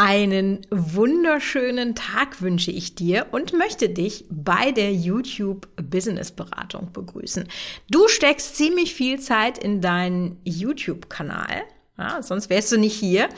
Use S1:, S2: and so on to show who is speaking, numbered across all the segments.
S1: Einen wunderschönen Tag wünsche ich dir und möchte dich bei der YouTube Business Beratung begrüßen. Du steckst ziemlich viel Zeit in deinen YouTube-Kanal. Ja, sonst wärst du nicht hier.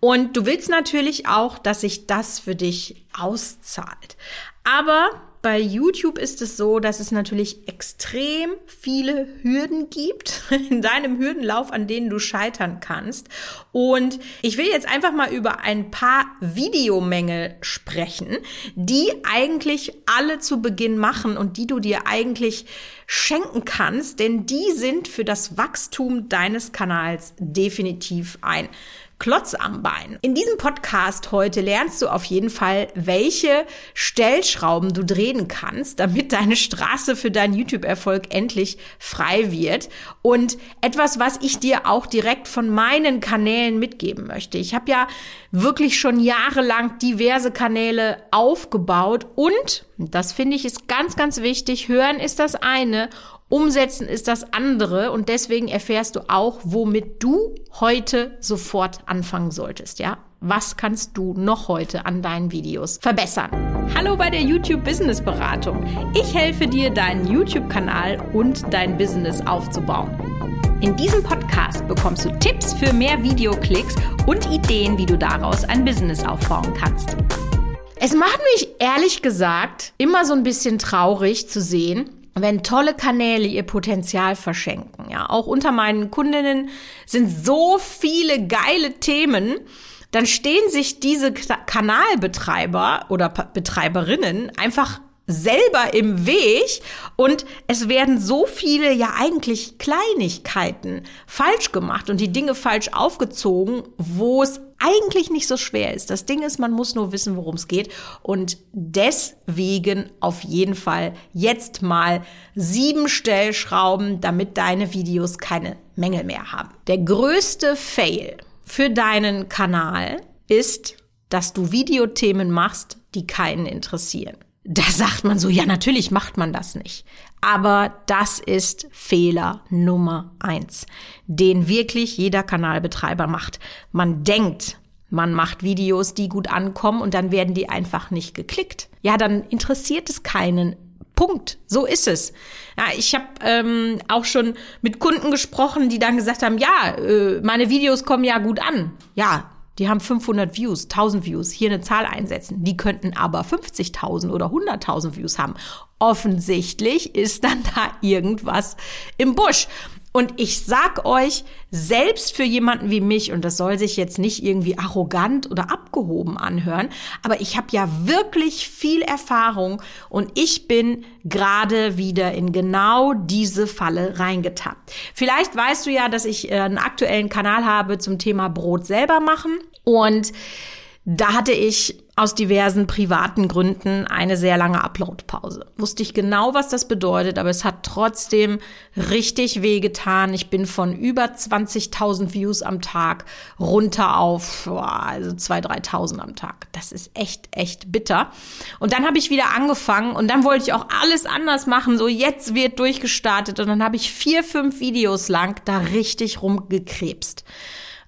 S1: Und du willst natürlich auch, dass sich das für dich auszahlt. Aber bei YouTube ist es so, dass es natürlich extrem viele Hürden gibt in deinem Hürdenlauf, an denen du scheitern kannst. Und ich will jetzt einfach mal über ein paar Videomängel sprechen, die eigentlich alle zu Beginn machen und die du dir eigentlich schenken kannst, denn die sind für das Wachstum deines Kanals definitiv ein Klotz am Bein. In diesem Podcast heute lernst du auf jeden Fall, welche Stellschrauben du drehen kannst, damit deine Straße für deinen YouTube-Erfolg endlich frei wird. Und etwas, was ich dir auch direkt von meinen Kanälen mitgeben möchte. Ich habe ja wirklich schon jahrelang diverse Kanäle aufgebaut und, das finde ich ist ganz, ganz wichtig, hören ist das eine Umsetzen ist das andere und deswegen erfährst du auch, womit du heute sofort anfangen solltest, ja? Was kannst du noch heute an deinen Videos verbessern? Hallo bei der YouTube Business Beratung. Ich helfe dir, deinen YouTube-Kanal und dein Business aufzubauen. In diesem Podcast bekommst du Tipps für mehr Videoklicks und Ideen, wie du daraus ein Business aufbauen kannst. Es macht mich ehrlich gesagt immer so ein bisschen traurig zu sehen, wenn tolle Kanäle ihr Potenzial verschenken. Ja, auch unter meinen Kundinnen sind so viele geile Themen. Dann stehen sich diese Kanalbetreiber oder Betreiberinnen einfach selber im Weg und es werden so viele ja eigentlich Kleinigkeiten falsch gemacht und die Dinge falsch aufgezogen, wo es eigentlich nicht so schwer ist. Das Ding ist, man muss nur wissen, worum es geht und deswegen auf jeden Fall jetzt mal sieben Stellschrauben, damit deine Videos keine Mängel mehr haben. Der größte Fail für deinen Kanal ist, dass du Videothemen machst, die keinen interessieren. Da sagt man so, ja, natürlich macht man das nicht. Aber das ist Fehler Nummer eins, den wirklich jeder Kanalbetreiber macht. Man denkt, man macht Videos, die gut ankommen und dann werden die einfach nicht geklickt. Ja, dann interessiert es keinen. Punkt. So ist es. Ja, ich habe ähm, auch schon mit Kunden gesprochen, die dann gesagt haben, ja, äh, meine Videos kommen ja gut an. Ja, die haben 500 Views, 1000 Views, hier eine Zahl einsetzen. Die könnten aber 50.000 oder 100.000 Views haben. Offensichtlich ist dann da irgendwas im Busch. Und ich sag euch, selbst für jemanden wie mich, und das soll sich jetzt nicht irgendwie arrogant oder abgehoben anhören, aber ich habe ja wirklich viel Erfahrung und ich bin gerade wieder in genau diese Falle reingetappt. Vielleicht weißt du ja, dass ich äh, einen aktuellen Kanal habe zum Thema Brot selber machen und da hatte ich aus diversen privaten Gründen eine sehr lange Uploadpause. Wusste ich genau, was das bedeutet, aber es hat trotzdem richtig wehgetan. Ich bin von über 20.000 Views am Tag runter auf boah, also 2.000, 3.000 am Tag. Das ist echt, echt bitter. Und dann habe ich wieder angefangen und dann wollte ich auch alles anders machen. So jetzt wird durchgestartet und dann habe ich vier, fünf Videos lang da richtig rumgekrebst.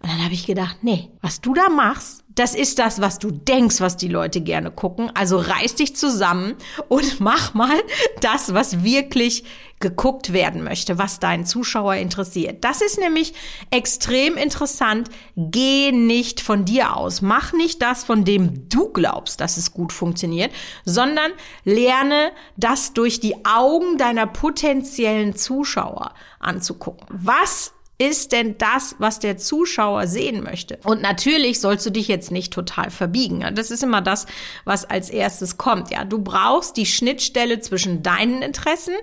S1: Und dann habe ich gedacht, nee, was du da machst, das ist das, was du denkst, was die Leute gerne gucken. Also reiß dich zusammen und mach mal das, was wirklich geguckt werden möchte, was deinen Zuschauer interessiert. Das ist nämlich extrem interessant. Geh nicht von dir aus. Mach nicht das, von dem du glaubst, dass es gut funktioniert, sondern lerne das durch die Augen deiner potenziellen Zuschauer anzugucken. Was ist denn das, was der Zuschauer sehen möchte? Und natürlich sollst du dich jetzt nicht total verbiegen. Das ist immer das, was als erstes kommt. Ja, du brauchst die Schnittstelle zwischen deinen Interessen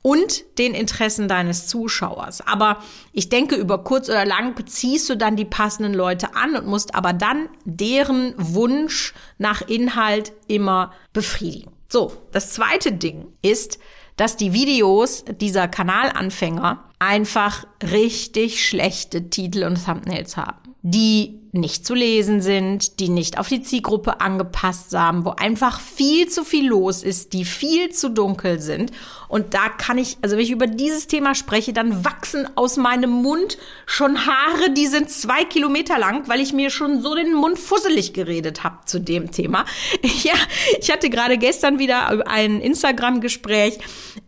S1: und den Interessen deines Zuschauers. Aber ich denke, über kurz oder lang beziehst du dann die passenden Leute an und musst aber dann deren Wunsch nach Inhalt immer befriedigen. So, das zweite Ding ist, dass die Videos dieser Kanalanfänger einfach richtig schlechte Titel und Thumbnails haben. Die nicht zu lesen sind, die nicht auf die Zielgruppe angepasst haben, wo einfach viel zu viel los ist, die viel zu dunkel sind. Und da kann ich, also wenn ich über dieses Thema spreche, dann wachsen aus meinem Mund schon Haare, die sind zwei Kilometer lang, weil ich mir schon so den Mund fusselig geredet habe zu dem Thema. Ja, ich hatte gerade gestern wieder ein Instagram-Gespräch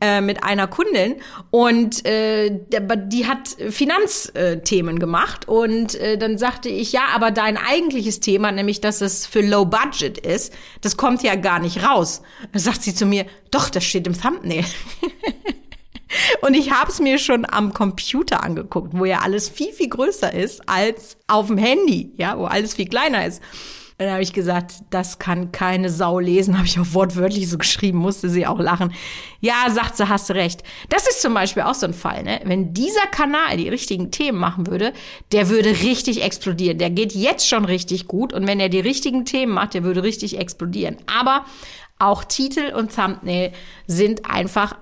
S1: äh, mit einer Kundin und äh, die hat Finanzthemen gemacht und äh, dann sagte ich, ja, aber dein eigentliches Thema, nämlich dass es für Low Budget ist, das kommt ja gar nicht raus. Dann sagt sie zu mir, doch, das steht im Thumbnail. Und ich habe es mir schon am Computer angeguckt, wo ja alles viel, viel größer ist als auf dem Handy, ja, wo alles viel kleiner ist. Und dann habe ich gesagt, das kann keine Sau lesen, habe ich auch wortwörtlich so geschrieben, musste sie auch lachen. Ja, sagt sie, hast recht. Das ist zum Beispiel auch so ein Fall, ne? Wenn dieser Kanal die richtigen Themen machen würde, der würde richtig explodieren. Der geht jetzt schon richtig gut und wenn er die richtigen Themen macht, der würde richtig explodieren. Aber auch Titel und Thumbnail sind einfach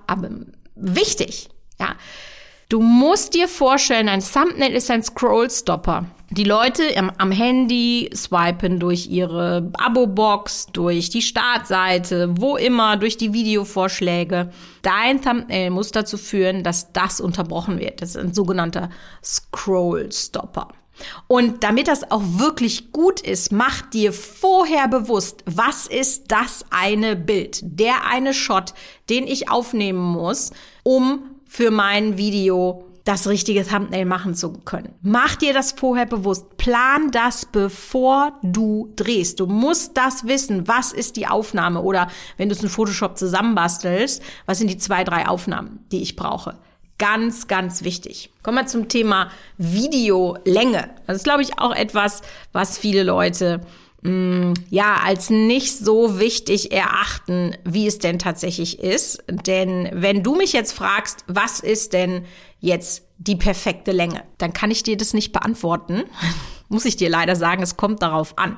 S1: wichtig, ja. Du musst dir vorstellen, ein Thumbnail ist ein Scrollstopper. Die Leute am, Handy swipen durch ihre Abo-Box, durch die Startseite, wo immer, durch die Videovorschläge. Dein Thumbnail muss dazu führen, dass das unterbrochen wird. Das ist ein sogenannter Scrollstopper. Und damit das auch wirklich gut ist, mach dir vorher bewusst, was ist das eine Bild, der eine Shot, den ich aufnehmen muss, um für mein Video das richtige Thumbnail machen zu können. Mach dir das vorher bewusst. Plan das, bevor du drehst. Du musst das wissen. Was ist die Aufnahme? Oder wenn du es in Photoshop zusammenbastelst, was sind die zwei, drei Aufnahmen, die ich brauche? Ganz, ganz wichtig. Kommen wir zum Thema Videolänge. Das ist, glaube ich, auch etwas, was viele Leute ja, als nicht so wichtig erachten, wie es denn tatsächlich ist. Denn wenn du mich jetzt fragst, was ist denn jetzt die perfekte Länge, dann kann ich dir das nicht beantworten. Muss ich dir leider sagen, es kommt darauf an.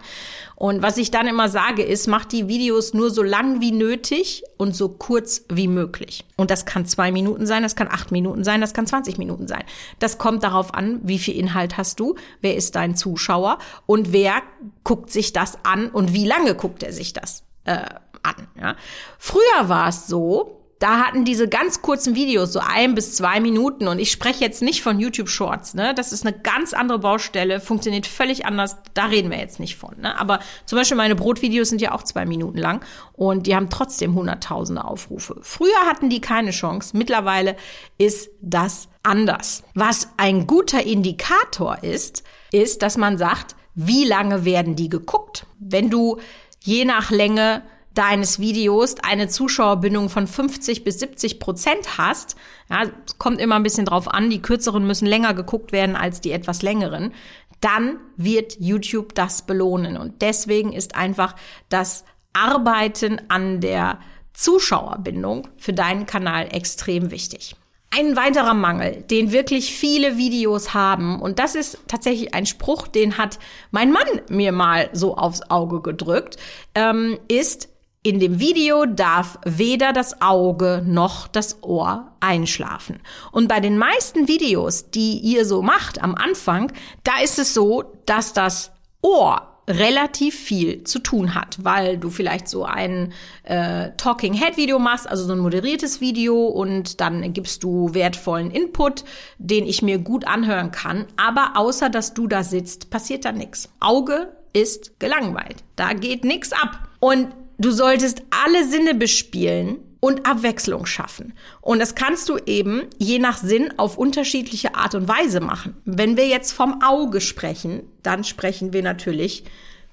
S1: Und was ich dann immer sage, ist, mach die Videos nur so lang wie nötig und so kurz wie möglich. Und das kann zwei Minuten sein, das kann acht Minuten sein, das kann 20 Minuten sein. Das kommt darauf an, wie viel Inhalt hast du, wer ist dein Zuschauer und wer guckt sich das an und wie lange guckt er sich das äh, an. Ja? Früher war es so, da hatten diese ganz kurzen Videos so ein bis zwei Minuten und ich spreche jetzt nicht von YouTube Shorts, ne? Das ist eine ganz andere Baustelle, funktioniert völlig anders. Da reden wir jetzt nicht von, ne? Aber zum Beispiel meine Brotvideos sind ja auch zwei Minuten lang und die haben trotzdem hunderttausende Aufrufe. Früher hatten die keine Chance. Mittlerweile ist das anders. Was ein guter Indikator ist, ist, dass man sagt, wie lange werden die geguckt? Wenn du je nach Länge deines Videos eine Zuschauerbindung von 50 bis 70 Prozent hast, ja, kommt immer ein bisschen drauf an, die kürzeren müssen länger geguckt werden als die etwas längeren, dann wird YouTube das belohnen. Und deswegen ist einfach das Arbeiten an der Zuschauerbindung für deinen Kanal extrem wichtig. Ein weiterer Mangel, den wirklich viele Videos haben, und das ist tatsächlich ein Spruch, den hat mein Mann mir mal so aufs Auge gedrückt, ähm, ist, in dem Video darf weder das Auge noch das Ohr einschlafen. Und bei den meisten Videos, die ihr so macht am Anfang, da ist es so, dass das Ohr relativ viel zu tun hat, weil du vielleicht so ein äh, Talking Head Video machst, also so ein moderiertes Video und dann gibst du wertvollen Input, den ich mir gut anhören kann, aber außer dass du da sitzt, passiert da nichts. Auge ist gelangweilt. Da geht nichts ab. Und Du solltest alle Sinne bespielen und Abwechslung schaffen. Und das kannst du eben je nach Sinn auf unterschiedliche Art und Weise machen. Wenn wir jetzt vom Auge sprechen, dann sprechen wir natürlich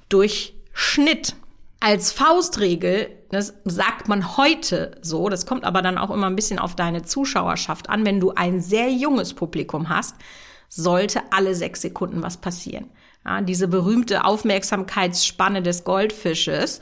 S1: durch Schnitt. Als Faustregel, das sagt man heute so, das kommt aber dann auch immer ein bisschen auf deine Zuschauerschaft an, wenn du ein sehr junges Publikum hast, sollte alle sechs Sekunden was passieren. Ja, diese berühmte Aufmerksamkeitsspanne des Goldfisches,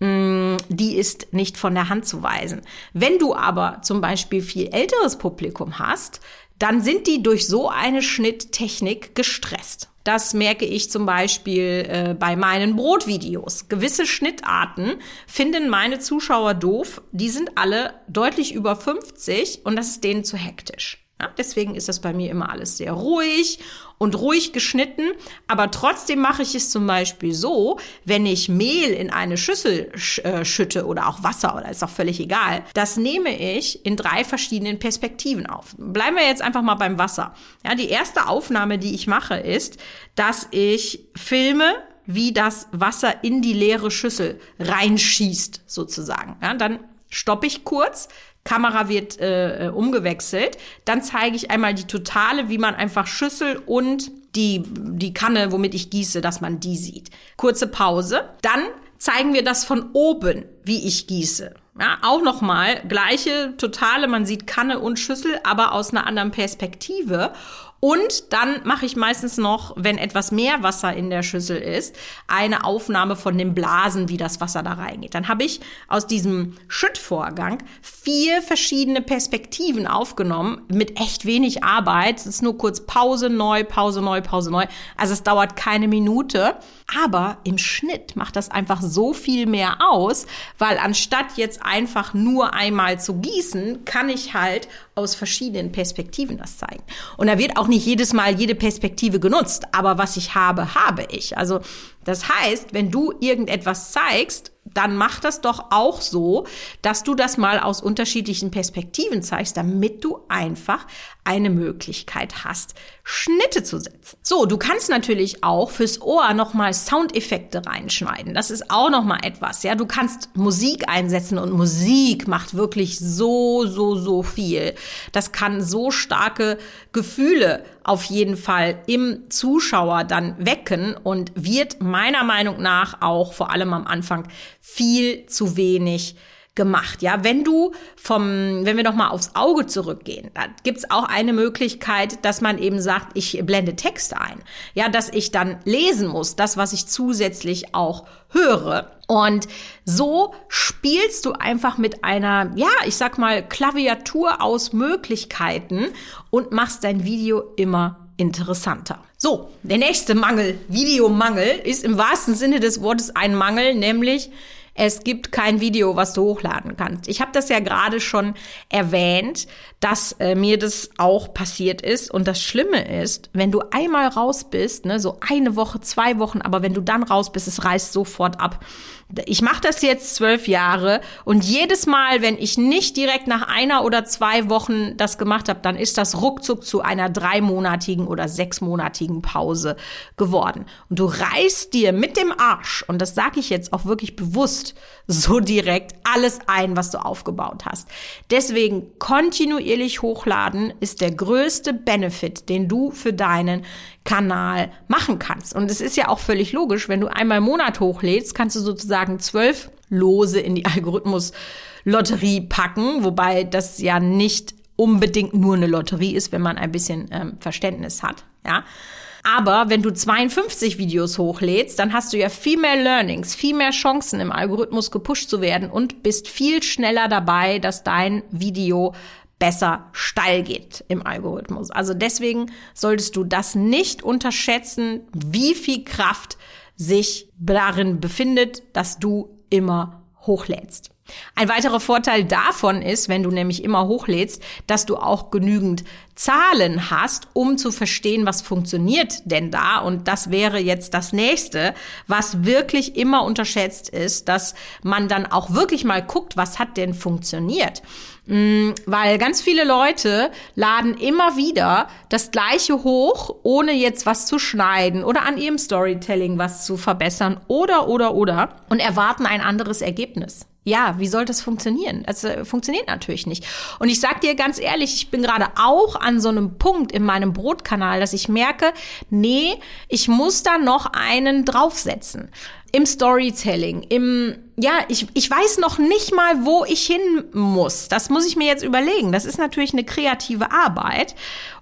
S1: die ist nicht von der Hand zu weisen. Wenn du aber zum Beispiel viel älteres Publikum hast, dann sind die durch so eine Schnitttechnik gestresst. Das merke ich zum Beispiel äh, bei meinen Brotvideos. Gewisse Schnittarten finden meine Zuschauer doof. Die sind alle deutlich über 50 und das ist denen zu hektisch. Ja, deswegen ist das bei mir immer alles sehr ruhig und ruhig geschnitten. Aber trotzdem mache ich es zum Beispiel so, wenn ich Mehl in eine Schüssel sch äh, schütte oder auch Wasser oder ist auch völlig egal. Das nehme ich in drei verschiedenen Perspektiven auf. Bleiben wir jetzt einfach mal beim Wasser. Ja, die erste Aufnahme, die ich mache, ist, dass ich filme, wie das Wasser in die leere Schüssel reinschießt, sozusagen. Ja, dann stoppe ich kurz, Kamera wird äh, äh, umgewechselt. Dann zeige ich einmal die totale, wie man einfach Schüssel und die, die Kanne, womit ich gieße, dass man die sieht. Kurze Pause. Dann zeigen wir das von oben, wie ich gieße. Ja, auch nochmal, gleiche Totale, man sieht Kanne und Schüssel, aber aus einer anderen Perspektive. Und dann mache ich meistens noch, wenn etwas mehr Wasser in der Schüssel ist, eine Aufnahme von den Blasen, wie das Wasser da reingeht. Dann habe ich aus diesem Schüttvorgang vier verschiedene Perspektiven aufgenommen mit echt wenig Arbeit. Es ist nur kurz Pause, neu, Pause, neu, Pause, neu. Also es dauert keine Minute. Aber im Schnitt macht das einfach so viel mehr aus, weil anstatt jetzt einfach nur einmal zu gießen, kann ich halt aus verschiedenen Perspektiven das zeigen. Und da wird auch nicht jedes Mal jede Perspektive genutzt, aber was ich habe, habe ich. Also das heißt, wenn du irgendetwas zeigst, dann mach das doch auch so, dass du das mal aus unterschiedlichen Perspektiven zeigst, damit du einfach eine Möglichkeit hast, Schnitte zu setzen. So, du kannst natürlich auch fürs Ohr nochmal Soundeffekte reinschneiden. Das ist auch nochmal etwas. Ja, du kannst Musik einsetzen und Musik macht wirklich so, so, so viel. Das kann so starke Gefühle auf jeden Fall im Zuschauer dann wecken und wird meiner Meinung nach auch vor allem am Anfang viel zu wenig gemacht. Ja, wenn du vom, wenn wir noch mal aufs Auge zurückgehen, da gibt's auch eine Möglichkeit, dass man eben sagt, ich blende Texte ein. Ja, dass ich dann lesen muss, das, was ich zusätzlich auch höre. Und so spielst du einfach mit einer, ja, ich sag mal, Klaviatur aus Möglichkeiten und machst dein Video immer interessanter. So, der nächste Mangel, Videomangel, ist im wahrsten Sinne des Wortes ein Mangel, nämlich es gibt kein Video, was du hochladen kannst. Ich habe das ja gerade schon erwähnt, dass äh, mir das auch passiert ist. Und das Schlimme ist, wenn du einmal raus bist, ne, so eine Woche, zwei Wochen, aber wenn du dann raus bist, es reißt sofort ab. Ich mache das jetzt zwölf Jahre und jedes Mal, wenn ich nicht direkt nach einer oder zwei Wochen das gemacht habe, dann ist das ruckzuck zu einer dreimonatigen oder sechsmonatigen Pause geworden. Und du reißt dir mit dem Arsch, und das sage ich jetzt auch wirklich bewusst, so direkt alles ein, was du aufgebaut hast. Deswegen kontinuierlich hochladen ist der größte Benefit, den du für deinen Kanal machen kannst. Und es ist ja auch völlig logisch, wenn du einmal im Monat hochlädst, kannst du sozusagen zwölf Lose in die Algorithmus-Lotterie packen, wobei das ja nicht unbedingt nur eine Lotterie ist, wenn man ein bisschen ähm, Verständnis hat. Ja. Aber wenn du 52 Videos hochlädst, dann hast du ja viel mehr Learnings, viel mehr Chancen im Algorithmus gepusht zu werden und bist viel schneller dabei, dass dein Video besser steil geht im Algorithmus. Also deswegen solltest du das nicht unterschätzen, wie viel Kraft sich darin befindet, dass du immer hochlädst. Ein weiterer Vorteil davon ist, wenn du nämlich immer hochlädst, dass du auch genügend Zahlen hast, um zu verstehen, was funktioniert denn da. Und das wäre jetzt das nächste, was wirklich immer unterschätzt ist, dass man dann auch wirklich mal guckt, was hat denn funktioniert. Mm, weil ganz viele Leute laden immer wieder das gleiche hoch, ohne jetzt was zu schneiden oder an ihrem Storytelling was zu verbessern oder, oder, oder und erwarten ein anderes Ergebnis. Ja, wie soll das funktionieren? Das äh, funktioniert natürlich nicht. Und ich sag dir ganz ehrlich, ich bin gerade auch an so einem Punkt in meinem Brotkanal, dass ich merke, nee, ich muss da noch einen draufsetzen. Im Storytelling, im, ja, ich, ich weiß noch nicht mal, wo ich hin muss. Das muss ich mir jetzt überlegen. Das ist natürlich eine kreative Arbeit.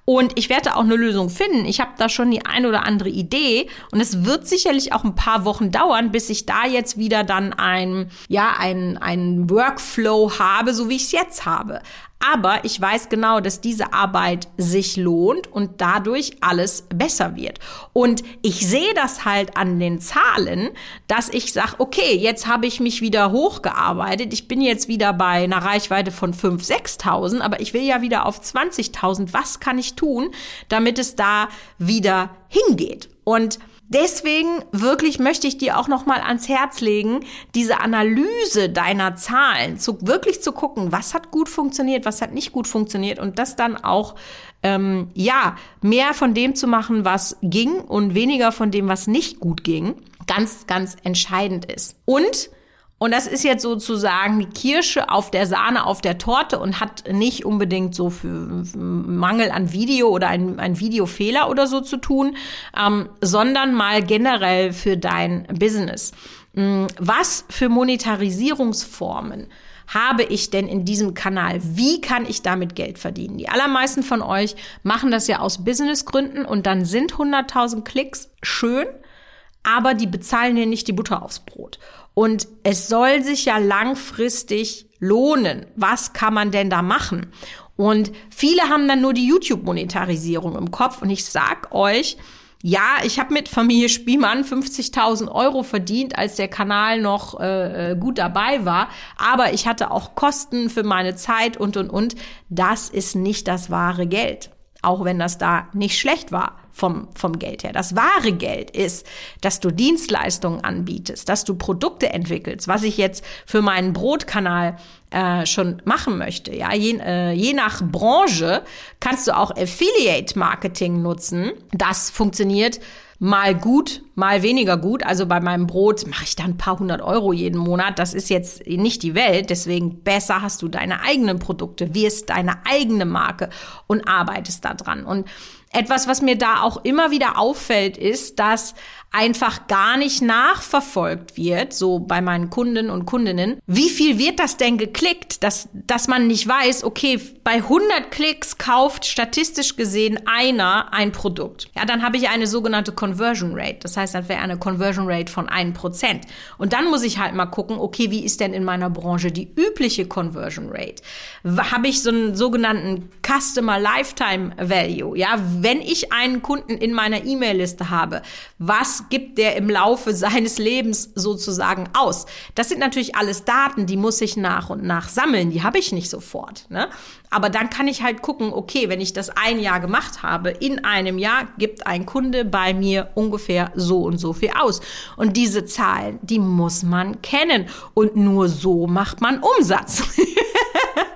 S1: Und ich werde auch eine Lösung finden. Ich habe da schon die ein oder andere Idee und es wird sicherlich auch ein paar Wochen dauern, bis ich da jetzt wieder dann ein, ja, ein, ein Workflow habe, so wie ich es jetzt habe. Aber ich weiß genau, dass diese Arbeit sich lohnt und dadurch alles besser wird. Und ich sehe das halt an den Zahlen, dass ich sage, okay, jetzt habe ich mich wieder hochgearbeitet. Ich bin jetzt wieder bei einer Reichweite von 5.000, 6.000, aber ich will ja wieder auf 20.000. Was kann ich tun, damit es da wieder hingeht? Und Deswegen wirklich möchte ich dir auch noch mal ans Herz legen, diese Analyse deiner Zahlen, zu, wirklich zu gucken, was hat gut funktioniert, was hat nicht gut funktioniert und das dann auch ähm, ja mehr von dem zu machen, was ging und weniger von dem, was nicht gut ging, ganz ganz entscheidend ist. Und und das ist jetzt sozusagen die Kirsche auf der Sahne auf der Torte und hat nicht unbedingt so für Mangel an Video oder ein, ein Videofehler oder so zu tun, ähm, sondern mal generell für dein Business. Mm, was für Monetarisierungsformen habe ich denn in diesem Kanal? Wie kann ich damit Geld verdienen? Die allermeisten von euch machen das ja aus Businessgründen und dann sind 100.000 Klicks schön, aber die bezahlen dir nicht die Butter aufs Brot. Und es soll sich ja langfristig lohnen. Was kann man denn da machen? Und viele haben dann nur die YouTube-Monetarisierung im Kopf. Und ich sag euch, ja, ich habe mit Familie Spielmann 50.000 Euro verdient, als der Kanal noch äh, äh, gut dabei war. Aber ich hatte auch Kosten für meine Zeit und, und, und. Das ist nicht das wahre Geld. Auch wenn das da nicht schlecht war vom, vom Geld her. Das wahre Geld ist, dass du Dienstleistungen anbietest, dass du Produkte entwickelst, was ich jetzt für meinen Brotkanal äh, schon machen möchte. Ja, je, äh, je nach Branche kannst du auch Affiliate Marketing nutzen. Das funktioniert mal gut, mal weniger gut. Also bei meinem Brot mache ich da ein paar hundert Euro jeden Monat. Das ist jetzt nicht die Welt. Deswegen besser hast du deine eigenen Produkte, wirst deine eigene Marke und arbeitest da dran. Und etwas, was mir da auch immer wieder auffällt, ist, dass einfach gar nicht nachverfolgt wird, so bei meinen Kunden und Kundinnen, wie viel wird das denn geklickt, dass, dass man nicht weiß, okay, bei 100 Klicks kauft statistisch gesehen einer ein Produkt. Ja, dann habe ich eine sogenannte Conversion Rate. Das heißt, das wäre eine Conversion Rate von 1%. Und dann muss ich halt mal gucken, okay, wie ist denn in meiner Branche die übliche Conversion Rate? Habe ich so einen sogenannten Customer Lifetime Value? Ja, wenn ich einen Kunden in meiner E-Mail-Liste habe, was gibt der im Laufe seines Lebens sozusagen aus? Das sind natürlich alles Daten, die muss ich nach und nach sammeln, die habe ich nicht sofort. Ne? Aber dann kann ich halt gucken, okay, wenn ich das ein Jahr gemacht habe, in einem Jahr gibt ein Kunde bei mir ungefähr so und so viel aus. Und diese Zahlen, die muss man kennen. Und nur so macht man Umsatz.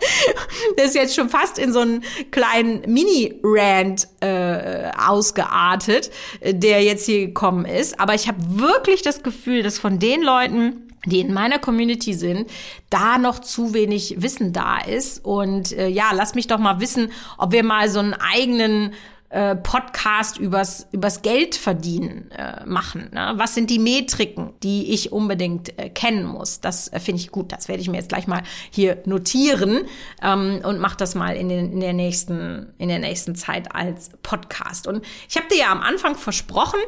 S1: das ist jetzt schon fast in so einen kleinen Mini-Rant äh, ausgeartet, der jetzt hier gekommen ist. Aber ich habe wirklich das Gefühl, dass von den Leuten, die in meiner Community sind, da noch zu wenig Wissen da ist. Und äh, ja, lass mich doch mal wissen, ob wir mal so einen eigenen äh, Podcast übers, übers Geld verdienen äh, machen. Ne? Was sind die Metriken, die ich unbedingt äh, kennen muss? Das äh, finde ich gut. Das werde ich mir jetzt gleich mal hier notieren ähm, und mache das mal in, den, in, der nächsten, in der nächsten Zeit als Podcast. Und ich habe dir ja am Anfang versprochen,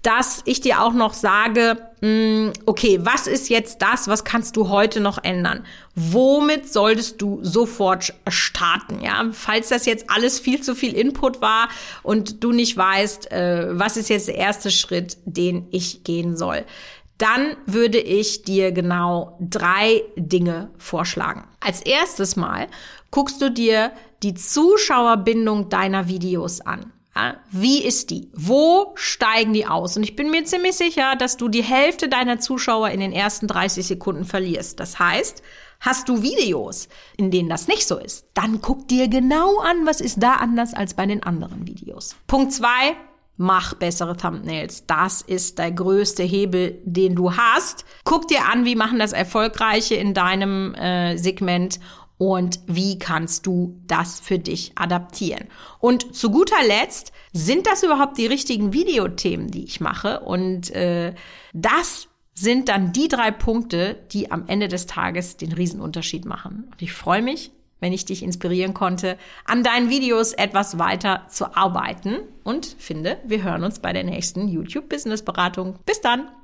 S1: dass ich dir auch noch sage, okay, was ist jetzt das, was kannst du heute noch ändern? Womit solltest du sofort starten? Ja, falls das jetzt alles viel zu viel Input war und du nicht weißt, äh, was ist jetzt der erste Schritt, den ich gehen soll, dann würde ich dir genau drei Dinge vorschlagen. Als erstes Mal guckst du dir die Zuschauerbindung deiner Videos an. Wie ist die? Wo steigen die aus? Und ich bin mir ziemlich sicher, dass du die Hälfte deiner Zuschauer in den ersten 30 Sekunden verlierst. Das heißt, hast du Videos, in denen das nicht so ist, dann guck dir genau an, was ist da anders als bei den anderen Videos. Punkt zwei, mach bessere Thumbnails. Das ist der größte Hebel, den du hast. Guck dir an, wie machen das Erfolgreiche in deinem äh, Segment und wie kannst du das für dich adaptieren. Und zu guter Letzt, sind das überhaupt die richtigen Videothemen, die ich mache? Und äh, das sind dann die drei Punkte, die am Ende des Tages den Riesenunterschied machen. Und ich freue mich, wenn ich dich inspirieren konnte, an deinen Videos etwas weiter zu arbeiten und finde, wir hören uns bei der nächsten YouTube Business Beratung. Bis dann!